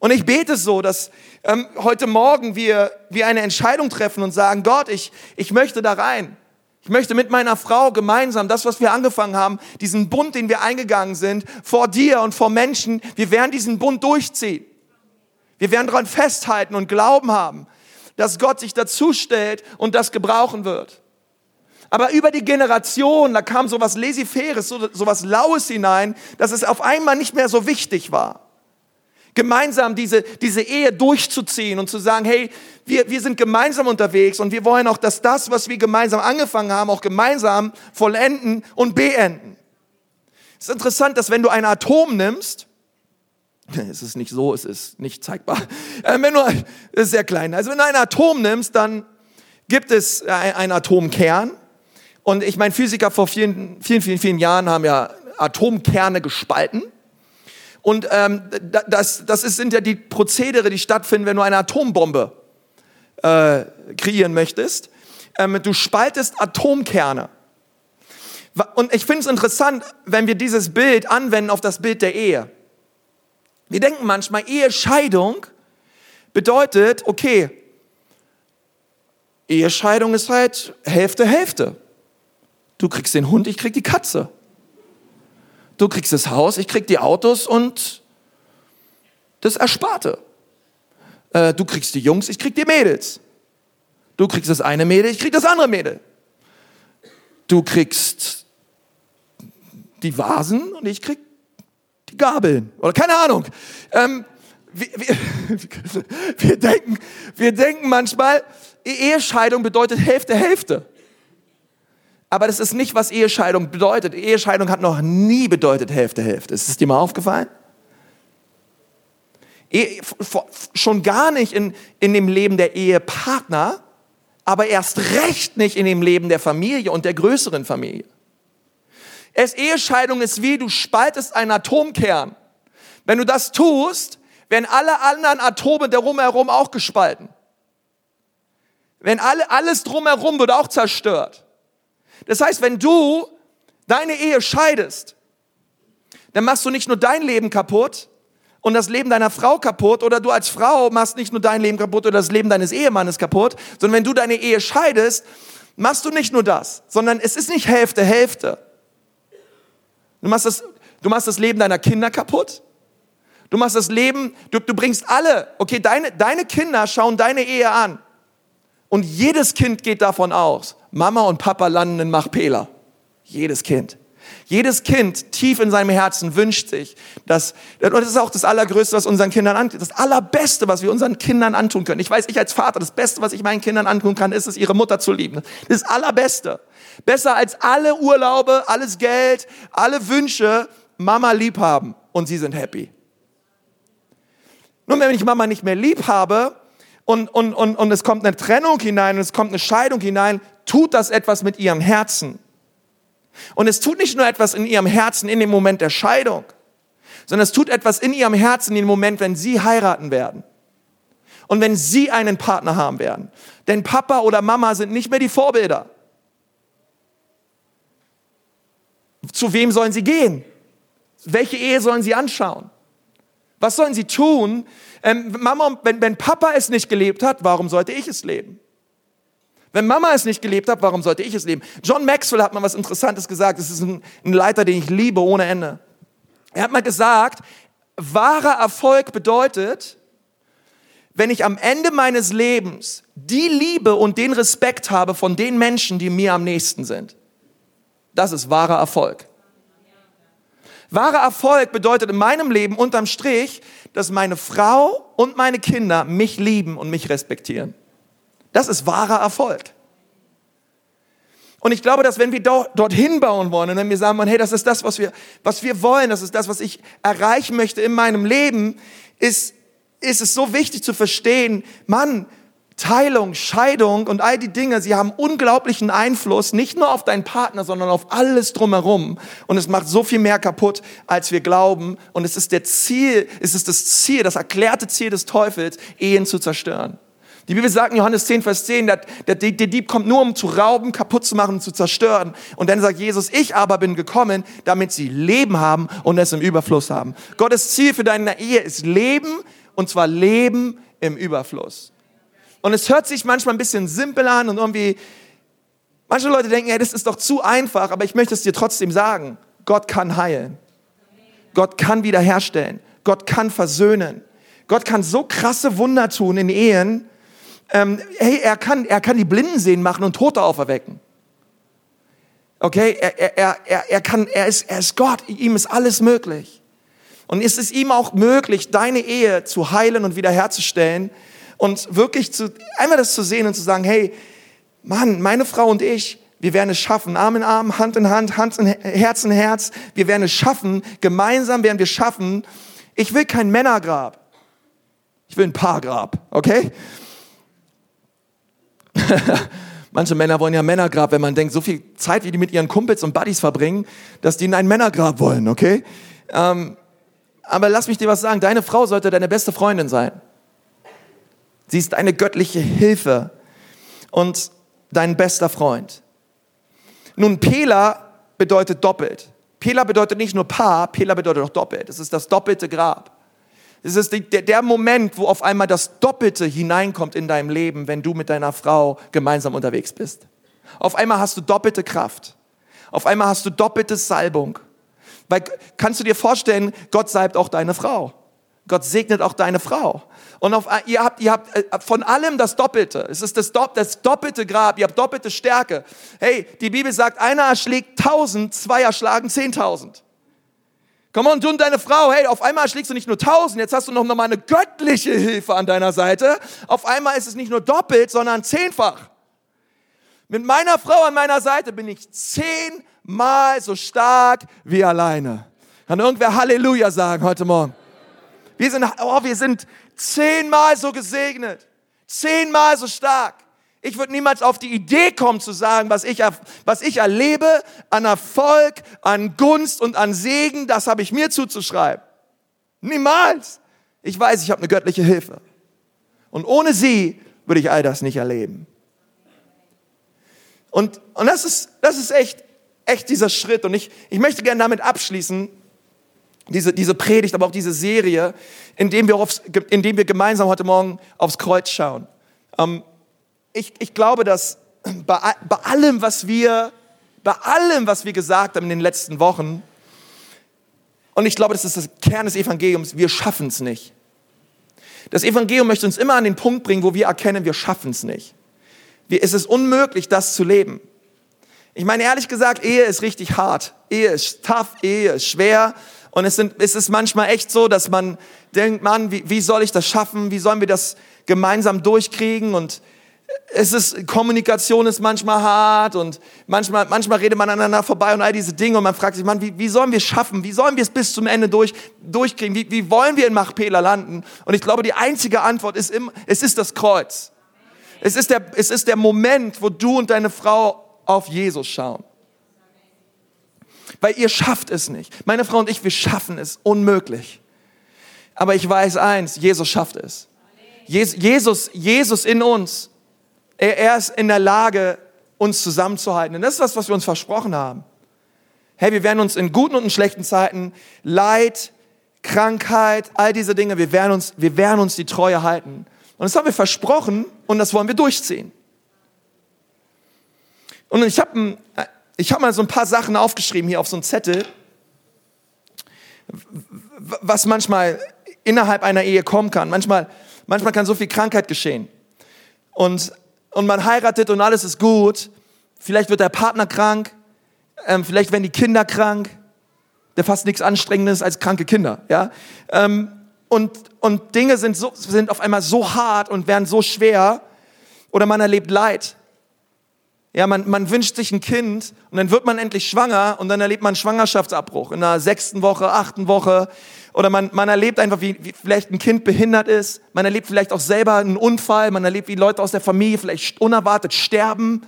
Speaker 1: Und ich bete so, dass ähm, heute Morgen wir, wir eine Entscheidung treffen und sagen, Gott, ich, ich möchte da rein. Ich möchte mit meiner Frau gemeinsam das, was wir angefangen haben, diesen Bund, den wir eingegangen sind, vor dir und vor Menschen, wir werden diesen Bund durchziehen. Wir werden daran festhalten und Glauben haben, dass Gott sich dazu stellt und das gebrauchen wird. Aber über die Generation, da kam so was Laissez-faire, so, so was Laues hinein, dass es auf einmal nicht mehr so wichtig war gemeinsam diese, diese Ehe durchzuziehen und zu sagen, hey, wir, wir sind gemeinsam unterwegs und wir wollen auch, dass das, was wir gemeinsam angefangen haben, auch gemeinsam vollenden und beenden. Es ist interessant, dass wenn du ein Atom nimmst, es ist nicht so, es ist nicht zeigbar, äh, wenn du, es ist sehr klein, also wenn du ein Atom nimmst, dann gibt es einen Atomkern. Und ich meine, Physiker vor vielen, vielen, vielen, vielen Jahren haben ja Atomkerne gespalten und ähm, das, das ist, sind ja die Prozedere, die stattfinden, wenn du eine Atombombe äh, kreieren möchtest. Ähm, du spaltest Atomkerne. Und ich finde es interessant, wenn wir dieses Bild anwenden auf das Bild der Ehe. Wir denken manchmal, Ehescheidung bedeutet, okay, Ehescheidung ist halt Hälfte, Hälfte. Du kriegst den Hund, ich krieg die Katze. Du kriegst das Haus, ich krieg die Autos und das Ersparte. Äh, du kriegst die Jungs, ich krieg die Mädels. Du kriegst das eine Mädel, ich krieg das andere Mädel. Du kriegst die Vasen und ich krieg die Gabeln. Oder keine Ahnung. Ähm, wir, wir, wir, denken, wir denken manchmal, Ehescheidung bedeutet Hälfte, Hälfte. Aber das ist nicht, was Ehescheidung bedeutet. Ehescheidung hat noch nie bedeutet Hälfte, Hälfte. Ist es dir mal aufgefallen? E schon gar nicht in, in dem Leben der Ehepartner, aber erst recht nicht in dem Leben der Familie und der größeren Familie. Es Ehescheidung ist wie, du spaltest einen Atomkern. Wenn du das tust, werden alle anderen Atome drumherum auch gespalten. Wenn alle, alles drumherum wird auch zerstört. Das heißt, wenn du deine Ehe scheidest, dann machst du nicht nur dein Leben kaputt und das Leben deiner Frau kaputt oder du als Frau machst nicht nur dein Leben kaputt oder das Leben deines Ehemannes kaputt, sondern wenn du deine Ehe scheidest, machst du nicht nur das, sondern es ist nicht Hälfte, Hälfte. Du machst das, du machst das Leben deiner Kinder kaputt. Du machst das Leben, du, du bringst alle, okay, deine, deine Kinder schauen deine Ehe an. Und jedes Kind geht davon aus, Mama und Papa landen in Machpela. Jedes Kind. Jedes Kind tief in seinem Herzen wünscht sich, dass, und das ist auch das Allergrößte, was unseren Kindern antun, das Allerbeste, was wir unseren Kindern antun können. Ich weiß, ich als Vater, das Beste, was ich meinen Kindern antun kann, ist es, ihre Mutter zu lieben. Das Allerbeste. Besser als alle Urlaube, alles Geld, alle Wünsche, Mama lieb haben und sie sind happy. Nun, wenn ich Mama nicht mehr lieb habe, und, und, und, und es kommt eine Trennung hinein und es kommt eine Scheidung hinein, tut das etwas mit ihrem Herzen. Und es tut nicht nur etwas in ihrem Herzen in dem Moment der Scheidung, sondern es tut etwas in ihrem Herzen in dem Moment, wenn sie heiraten werden. Und wenn sie einen Partner haben werden. Denn Papa oder Mama sind nicht mehr die Vorbilder. Zu wem sollen sie gehen? Welche Ehe sollen sie anschauen? Was sollen sie tun, ähm, Mama, wenn, wenn Papa es nicht gelebt hat, warum sollte ich es leben? Wenn Mama es nicht gelebt hat, warum sollte ich es leben? John Maxwell hat mal was Interessantes gesagt. Das ist ein, ein Leiter, den ich liebe ohne Ende. Er hat mal gesagt, wahrer Erfolg bedeutet, wenn ich am Ende meines Lebens die Liebe und den Respekt habe von den Menschen, die mir am nächsten sind. Das ist wahrer Erfolg. Wahrer Erfolg bedeutet in meinem Leben unterm Strich, dass meine Frau und meine Kinder mich lieben und mich respektieren. Das ist wahrer Erfolg. Und ich glaube, dass wenn wir dorthin bauen wollen und wenn wir sagen, hey, das ist das, was wir, was wir wollen, das ist das, was ich erreichen möchte in meinem Leben, ist, ist es so wichtig zu verstehen, Mann, Teilung, Scheidung und all die Dinge, sie haben unglaublichen Einfluss, nicht nur auf deinen Partner, sondern auf alles drumherum. Und es macht so viel mehr kaputt, als wir glauben. Und es ist der Ziel, es ist das Ziel, das erklärte Ziel des Teufels, Ehen zu zerstören. Die Bibel sagt in Johannes 10, Vers 10, der, der, der Dieb kommt nur, um zu rauben, kaputt zu machen, zu zerstören. Und dann sagt Jesus, ich aber bin gekommen, damit sie Leben haben und es im Überfluss haben. Gottes Ziel für deine Ehe ist Leben, und zwar Leben im Überfluss. Und es hört sich manchmal ein bisschen simpel an und irgendwie, manche Leute denken, ja, das ist doch zu einfach, aber ich möchte es dir trotzdem sagen. Gott kann heilen. Gott kann wiederherstellen. Gott kann versöhnen. Gott kann so krasse Wunder tun in Ehen, ähm, hey, er kann, er kann die Blinden sehen machen und Tote auferwecken. Okay, er, er, er, er, kann, er, ist, er ist Gott, ihm ist alles möglich. Und ist es ihm auch möglich, deine Ehe zu heilen und wiederherzustellen und wirklich zu, einmal das zu sehen und zu sagen, hey, Mann, meine Frau und ich, wir werden es schaffen, Arm in Arm, Hand in Hand, Hand in Herz in Herz, wir werden es schaffen, gemeinsam werden wir schaffen. Ich will kein Männergrab, ich will ein Paargrab, okay? Manche Männer wollen ja Männergrab, wenn man denkt, so viel Zeit, wie die mit ihren Kumpels und Buddies verbringen, dass die in ein Männergrab wollen, okay? Ähm, aber lass mich dir was sagen, deine Frau sollte deine beste Freundin sein. Sie ist eine göttliche Hilfe und dein bester Freund. Nun, Pela bedeutet doppelt. Pela bedeutet nicht nur Paar, Pela bedeutet auch doppelt. Es ist das doppelte Grab. Es ist der, Moment, wo auf einmal das Doppelte hineinkommt in deinem Leben, wenn du mit deiner Frau gemeinsam unterwegs bist. Auf einmal hast du doppelte Kraft. Auf einmal hast du doppelte Salbung. Weil kannst du dir vorstellen, Gott salbt auch deine Frau. Gott segnet auch deine Frau. Und auf, ihr habt, ihr habt äh, von allem das Doppelte. Es ist das, das doppelte Grab. Ihr habt doppelte Stärke. Hey, die Bibel sagt, einer erschlägt tausend, zwei erschlagen zehntausend. Komm on, du und deine Frau, hey, auf einmal schlägst du nicht nur tausend, jetzt hast du noch mal eine göttliche Hilfe an deiner Seite. Auf einmal ist es nicht nur doppelt, sondern zehnfach. Mit meiner Frau an meiner Seite bin ich zehnmal so stark wie alleine. Kann irgendwer Halleluja sagen heute Morgen? Wir sind, oh, wir sind zehnmal so gesegnet, zehnmal so stark. Ich würde niemals auf die Idee kommen zu sagen, was ich, was ich erlebe an Erfolg, an Gunst und an Segen, das habe ich mir zuzuschreiben. Niemals. Ich weiß, ich habe eine göttliche Hilfe. Und ohne sie würde ich all das nicht erleben. Und, und das ist, das ist echt, echt dieser Schritt. Und ich, ich möchte gerne damit abschließen, diese, diese Predigt, aber auch diese Serie, indem wir, aufs, indem wir gemeinsam heute Morgen aufs Kreuz schauen. Ähm, ich, ich glaube, dass bei, bei allem, was wir, bei allem, was wir gesagt haben in den letzten Wochen, und ich glaube, das ist das Kern des Evangeliums, wir schaffen es nicht. Das Evangelium möchte uns immer an den Punkt bringen, wo wir erkennen, wir schaffen es nicht. Wir, es ist unmöglich, das zu leben. Ich meine, ehrlich gesagt, Ehe ist richtig hart. Ehe ist tough, Ehe ist schwer. Und es, sind, es ist manchmal echt so, dass man denkt, Mann, wie, wie soll ich das schaffen? Wie sollen wir das gemeinsam durchkriegen? Und es ist, Kommunikation ist manchmal hart und manchmal, manchmal redet man aneinander vorbei und all diese Dinge und man fragt sich, Mann, wie, wie sollen wir es schaffen? Wie sollen wir es bis zum Ende durch, durchkriegen? Wie, wie wollen wir in Machpela landen? Und ich glaube, die einzige Antwort ist immer, es ist das Kreuz. Es ist der, es ist der Moment, wo du und deine Frau auf Jesus schauen. Weil ihr schafft es nicht. Meine Frau und ich, wir schaffen es unmöglich. Aber ich weiß eins, Jesus schafft es. Jesus, Jesus in uns er, er ist in der Lage, uns zusammenzuhalten. Und das ist das, was wir uns versprochen haben. Hey, wir werden uns in guten und in schlechten Zeiten, Leid, Krankheit, all diese Dinge, wir werden uns, wir werden uns die Treue halten. Und das haben wir versprochen und das wollen wir durchziehen. Und ich habe ich hab mal so ein paar Sachen aufgeschrieben hier auf so einem Zettel, was manchmal innerhalb einer Ehe kommen kann. Manchmal, manchmal kann so viel Krankheit geschehen. Und und man heiratet und alles ist gut. Vielleicht wird der Partner krank, ähm, vielleicht werden die Kinder krank. Der fast nichts Anstrengendes als kranke Kinder, ja. Ähm, und, und Dinge sind, so, sind auf einmal so hart und werden so schwer oder man erlebt Leid. Ja, man, man wünscht sich ein Kind und dann wird man endlich schwanger und dann erlebt man einen Schwangerschaftsabbruch in der sechsten Woche, achten Woche. Oder man, man erlebt einfach, wie, wie vielleicht ein Kind behindert ist. Man erlebt vielleicht auch selber einen Unfall. Man erlebt, wie Leute aus der Familie vielleicht unerwartet sterben.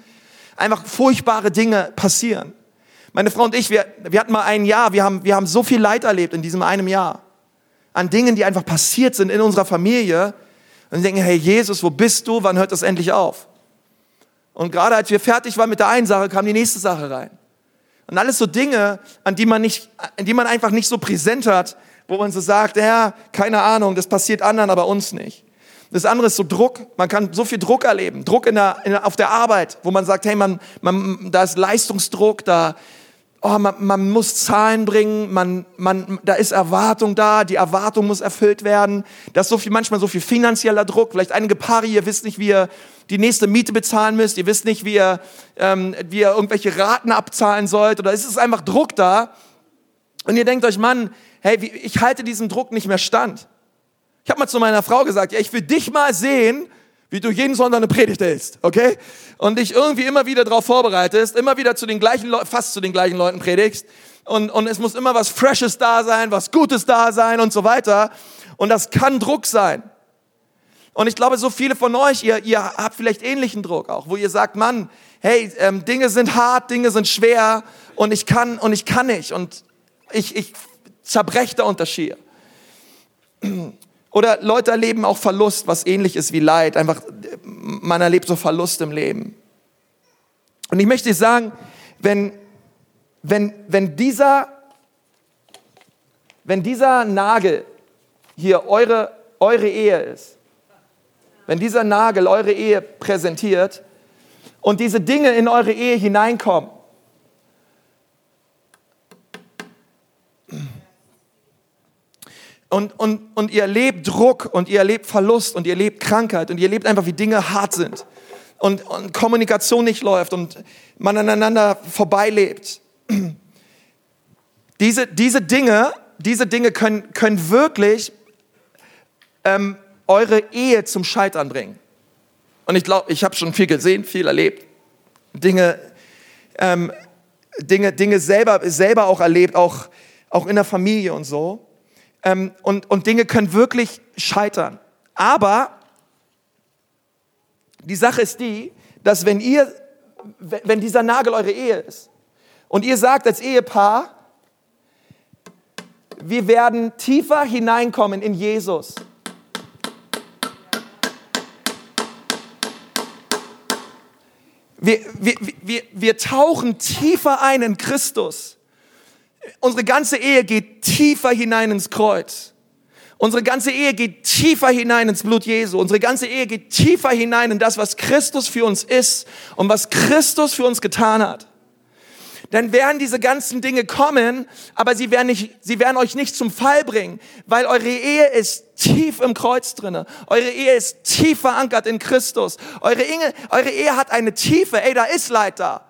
Speaker 1: Einfach furchtbare Dinge passieren. Meine Frau und ich, wir, wir hatten mal ein Jahr, wir haben, wir haben so viel Leid erlebt in diesem einen Jahr. An Dingen, die einfach passiert sind in unserer Familie. Und denken, hey Jesus, wo bist du? Wann hört das endlich auf? Und gerade als wir fertig waren mit der einen Sache, kam die nächste Sache rein. Und alles so Dinge, an die man nicht, an die man einfach nicht so präsent hat, wo man so sagt, ja, keine Ahnung, das passiert anderen, aber uns nicht. Das andere ist so Druck. Man kann so viel Druck erleben. Druck in der, in, auf der Arbeit, wo man sagt, hey, man, man, da ist Leistungsdruck, da, oh, man, man muss Zahlen bringen, man, man, da ist Erwartung da, die Erwartung muss erfüllt werden. Da ist so viel, manchmal so viel finanzieller Druck. Vielleicht einige Paare, ihr wisst nicht, wie ihr die nächste Miete bezahlen müsst, ihr wisst nicht, wie ihr, ähm, wie ihr irgendwelche Raten abzahlen sollt oder es ist einfach Druck da. Und ihr denkt euch, Mann, hey, ich halte diesem Druck nicht mehr stand. Ich habe mal zu meiner Frau gesagt, ja, ich will dich mal sehen, wie du jeden Sonntag eine Predigt hältst, okay? Und dich irgendwie immer wieder darauf vorbereitest, immer wieder zu den gleichen Leuten, fast zu den gleichen Leuten predigst. Und, und es muss immer was Freshes da sein, was Gutes da sein und so weiter. Und das kann Druck sein. Und ich glaube, so viele von euch, ihr, ihr habt vielleicht ähnlichen Druck auch, wo ihr sagt, Mann, hey, ähm, Dinge sind hart, Dinge sind schwer und ich kann und ich kann nicht und ich, ich zerbreche da unter Schier. Oder Leute erleben auch Verlust, was ähnlich ist wie Leid. Einfach, man erlebt so Verlust im Leben. Und ich möchte sagen, wenn, wenn, wenn dieser, wenn dieser Nagel hier eure, eure Ehe ist, wenn dieser Nagel eure Ehe präsentiert und diese Dinge in eure Ehe hineinkommen, und, und, und ihr erlebt Druck und ihr erlebt Verlust und ihr erlebt Krankheit und ihr erlebt einfach, wie Dinge hart sind und, und Kommunikation nicht läuft und man aneinander vorbeilebt. Diese, diese Dinge, diese Dinge können, können wirklich ähm, eure Ehe zum Scheitern bringen. Und ich glaube, ich habe schon viel gesehen, viel erlebt. Dinge, ähm, Dinge, Dinge selber, selber auch erlebt, auch, auch in der Familie und so. Ähm, und, und Dinge können wirklich scheitern. Aber die Sache ist die, dass wenn ihr, wenn dieser Nagel eure Ehe ist und ihr sagt als Ehepaar, wir werden tiefer hineinkommen in Jesus, Wir, wir, wir, wir tauchen tiefer ein in Christus. Unsere ganze Ehe geht tiefer hinein ins Kreuz. Unsere ganze Ehe geht tiefer hinein ins Blut Jesu. Unsere ganze Ehe geht tiefer hinein in das, was Christus für uns ist und was Christus für uns getan hat dann werden diese ganzen Dinge kommen, aber sie werden, nicht, sie werden euch nicht zum Fall bringen, weil eure Ehe ist tief im Kreuz drinne. Eure Ehe ist tief verankert in Christus. Eure Ehe, eure Ehe hat eine Tiefe. Ey, da ist Leid da.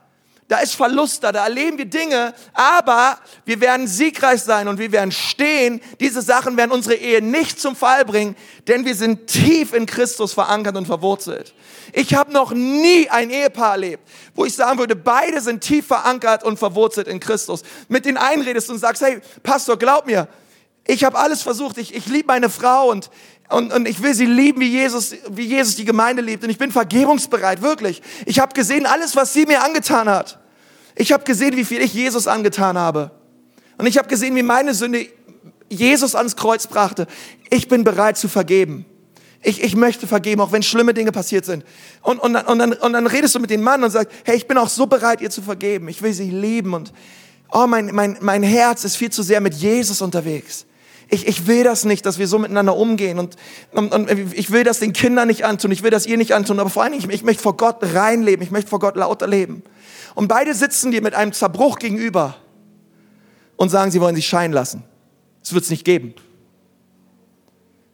Speaker 1: Da ist Verlust da, da erleben wir Dinge, aber wir werden siegreich sein und wir werden stehen. Diese Sachen werden unsere Ehe nicht zum Fall bringen, denn wir sind tief in Christus verankert und verwurzelt. Ich habe noch nie ein Ehepaar erlebt, wo ich sagen würde, beide sind tief verankert und verwurzelt in Christus. Mit den einredest und sagst, hey, Pastor, glaub mir, ich habe alles versucht, ich, ich liebe meine Frau und und, und ich will sie lieben, wie Jesus, wie Jesus die Gemeinde liebt. Und ich bin vergebungsbereit, wirklich. Ich habe gesehen, alles, was sie mir angetan hat. Ich habe gesehen, wie viel ich Jesus angetan habe. Und ich habe gesehen, wie meine Sünde Jesus ans Kreuz brachte. Ich bin bereit zu vergeben. Ich, ich möchte vergeben, auch wenn schlimme Dinge passiert sind. Und, und, und, dann, und dann redest du mit dem Mann und sagst, hey, ich bin auch so bereit, ihr zu vergeben. Ich will sie lieben. Und oh, mein, mein, mein Herz ist viel zu sehr mit Jesus unterwegs. Ich, ich will das nicht, dass wir so miteinander umgehen und, und, und ich will das den Kindern nicht antun, ich will das ihr nicht antun, aber vor allen Dingen, ich, ich möchte vor Gott reinleben, ich möchte vor Gott lauter leben. Und beide sitzen dir mit einem Zerbruch gegenüber und sagen, sie wollen sich scheiden lassen. Es wird es nicht geben.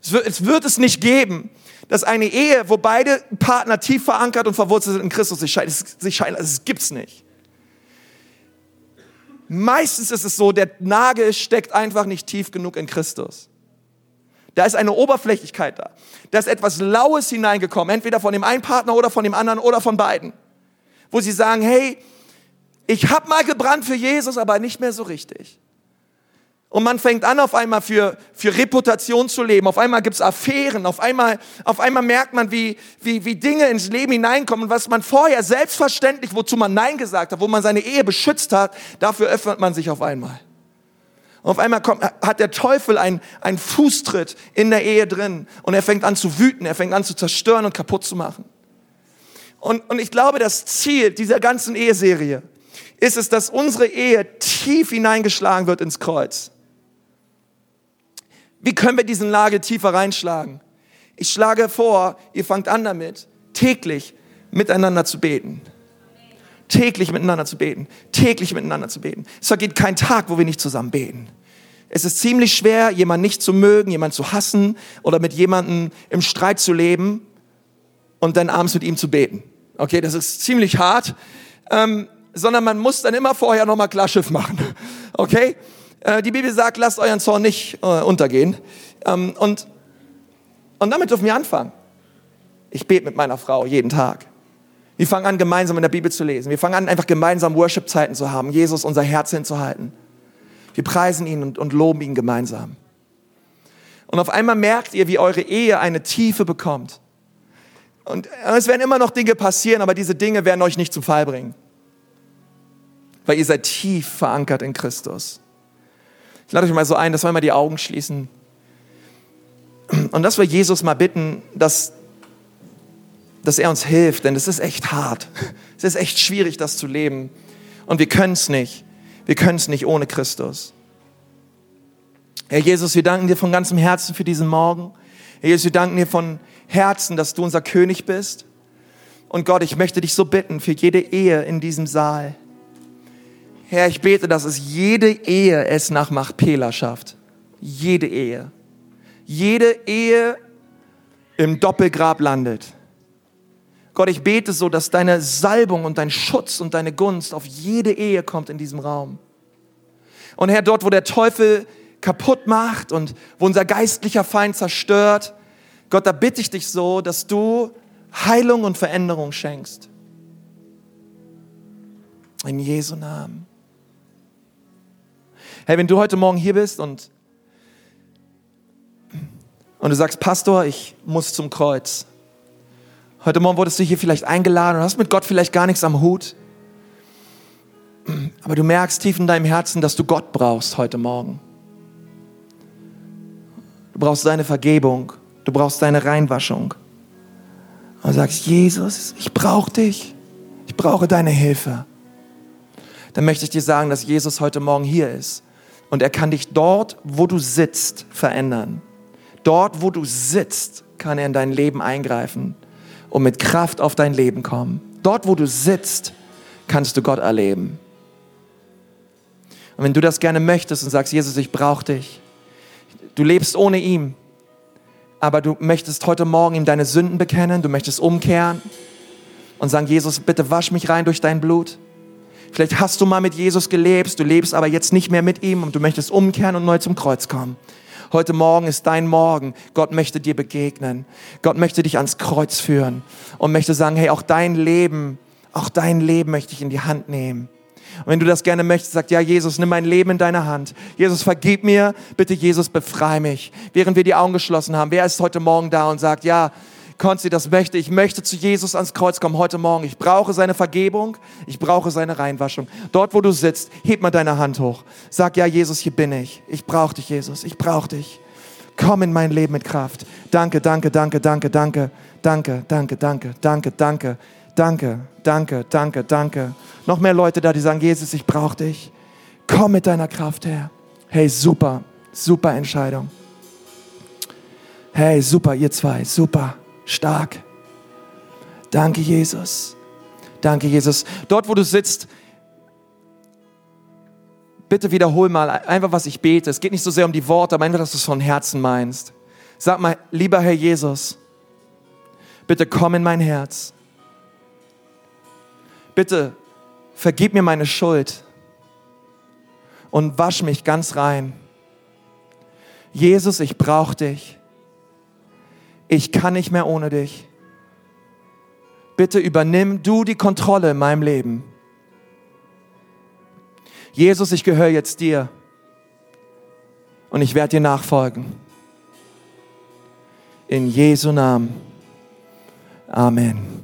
Speaker 1: Es wird, es wird es nicht geben, dass eine Ehe, wo beide Partner tief verankert und verwurzelt sind in Christus, sich scheiden, sich scheiden lassen. Das gibt's nicht. Meistens ist es so, der Nagel steckt einfach nicht tief genug in Christus. Da ist eine Oberflächlichkeit da. Da ist etwas Laues hineingekommen, entweder von dem einen Partner oder von dem anderen oder von beiden. wo sie sagen, hey, ich habe mal gebrannt für Jesus, aber nicht mehr so richtig. Und man fängt an, auf einmal für, für Reputation zu leben. Auf einmal gibt's Affären. Auf einmal, auf einmal merkt man, wie, wie, wie Dinge ins Leben hineinkommen. was man vorher selbstverständlich, wozu man Nein gesagt hat, wo man seine Ehe beschützt hat, dafür öffnet man sich auf einmal. Und auf einmal kommt, hat der Teufel einen, einen Fußtritt in der Ehe drin. Und er fängt an zu wüten. Er fängt an zu zerstören und kaputt zu machen. Und, und ich glaube, das Ziel dieser ganzen Eheserie ist es, dass unsere Ehe tief hineingeschlagen wird ins Kreuz. Wie können wir diesen Lage tiefer reinschlagen? Ich schlage vor, ihr fangt an damit, täglich miteinander zu beten. Täglich miteinander zu beten. Täglich miteinander zu beten. Es vergeht kein Tag, wo wir nicht zusammen beten. Es ist ziemlich schwer, jemanden nicht zu mögen, jemanden zu hassen oder mit jemandem im Streit zu leben und dann abends mit ihm zu beten. Okay, das ist ziemlich hart, ähm, sondern man muss dann immer vorher nochmal Klarschiff machen. Okay? Äh, die Bibel sagt, lasst euren Zorn nicht äh, untergehen. Ähm, und, und damit dürfen wir anfangen. Ich bete mit meiner Frau jeden Tag. Wir fangen an, gemeinsam in der Bibel zu lesen. Wir fangen an, einfach gemeinsam Worship-Zeiten zu haben, Jesus unser Herz hinzuhalten. Wir preisen ihn und, und loben ihn gemeinsam. Und auf einmal merkt ihr, wie eure Ehe eine Tiefe bekommt. Und äh, es werden immer noch Dinge passieren, aber diese Dinge werden euch nicht zum Fall bringen. Weil ihr seid tief verankert in Christus. Ich lade euch mal so ein, dass wir mal die Augen schließen. Und dass wir Jesus mal bitten, dass, dass er uns hilft, denn es ist echt hart. Es ist echt schwierig, das zu leben. Und wir können es nicht. Wir können es nicht ohne Christus. Herr Jesus, wir danken dir von ganzem Herzen für diesen Morgen. Herr Jesus, wir danken dir von Herzen, dass du unser König bist. Und Gott, ich möchte dich so bitten für jede Ehe in diesem Saal. Herr, ich bete, dass es jede Ehe es nach Machpela schafft. Jede Ehe. Jede Ehe im Doppelgrab landet. Gott, ich bete so, dass deine Salbung und dein Schutz und deine Gunst auf jede Ehe kommt in diesem Raum. Und Herr, dort, wo der Teufel kaputt macht und wo unser geistlicher Feind zerstört, Gott, da bitte ich dich so, dass du Heilung und Veränderung schenkst. In Jesu Namen. Hey, wenn du heute Morgen hier bist und, und du sagst, Pastor, ich muss zum Kreuz. Heute Morgen wurdest du hier vielleicht eingeladen und hast mit Gott vielleicht gar nichts am Hut. Aber du merkst tief in deinem Herzen, dass du Gott brauchst heute Morgen. Du brauchst seine Vergebung. Du brauchst deine Reinwaschung. Und sagst, Jesus, ich brauche dich. Ich brauche deine Hilfe. Dann möchte ich dir sagen, dass Jesus heute Morgen hier ist und er kann dich dort, wo du sitzt, verändern. Dort, wo du sitzt, kann er in dein Leben eingreifen und mit Kraft auf dein Leben kommen. Dort, wo du sitzt, kannst du Gott erleben. Und wenn du das gerne möchtest und sagst, Jesus, ich brauche dich, du lebst ohne ihn, aber du möchtest heute Morgen ihm deine Sünden bekennen, du möchtest umkehren und sagen, Jesus, bitte wasch mich rein durch dein Blut. Vielleicht hast du mal mit Jesus gelebt, du lebst aber jetzt nicht mehr mit ihm und du möchtest umkehren und neu zum Kreuz kommen. Heute Morgen ist dein Morgen. Gott möchte dir begegnen. Gott möchte dich ans Kreuz führen und möchte sagen, hey, auch dein Leben, auch dein Leben möchte ich in die Hand nehmen. Und wenn du das gerne möchtest, sag, ja, Jesus, nimm mein Leben in deine Hand. Jesus, vergib mir. Bitte, Jesus, befreie mich. Während wir die Augen geschlossen haben, wer ist heute Morgen da und sagt, ja, Konzi das möchte. Ich möchte zu Jesus ans Kreuz kommen heute Morgen. Ich brauche seine Vergebung. Ich brauche seine Reinwaschung. Dort, wo du sitzt, heb mal deine Hand hoch. Sag, ja, Jesus, hier bin ich. Ich brauche dich, Jesus. Ich brauche dich. Komm in mein Leben mit Kraft. Danke, danke, danke, danke, danke, danke, danke, danke, danke, danke, danke, danke, danke, danke. Noch mehr Leute da, die sagen, Jesus, ich brauche dich. Komm mit deiner Kraft her. Hey, super, super Entscheidung. Hey, super, ihr zwei, super stark. Danke, Jesus. Danke, Jesus. Dort, wo du sitzt, bitte wiederhol mal einfach, was ich bete. Es geht nicht so sehr um die Worte, aber einfach, dass du es von Herzen meinst. Sag mal, lieber Herr Jesus, bitte komm in mein Herz. Bitte vergib mir meine Schuld und wasch mich ganz rein. Jesus, ich brauche dich. Ich kann nicht mehr ohne dich. bitte übernimm du die Kontrolle in meinem Leben. Jesus, ich gehöre jetzt dir und ich werde dir nachfolgen. In Jesu Namen. Amen.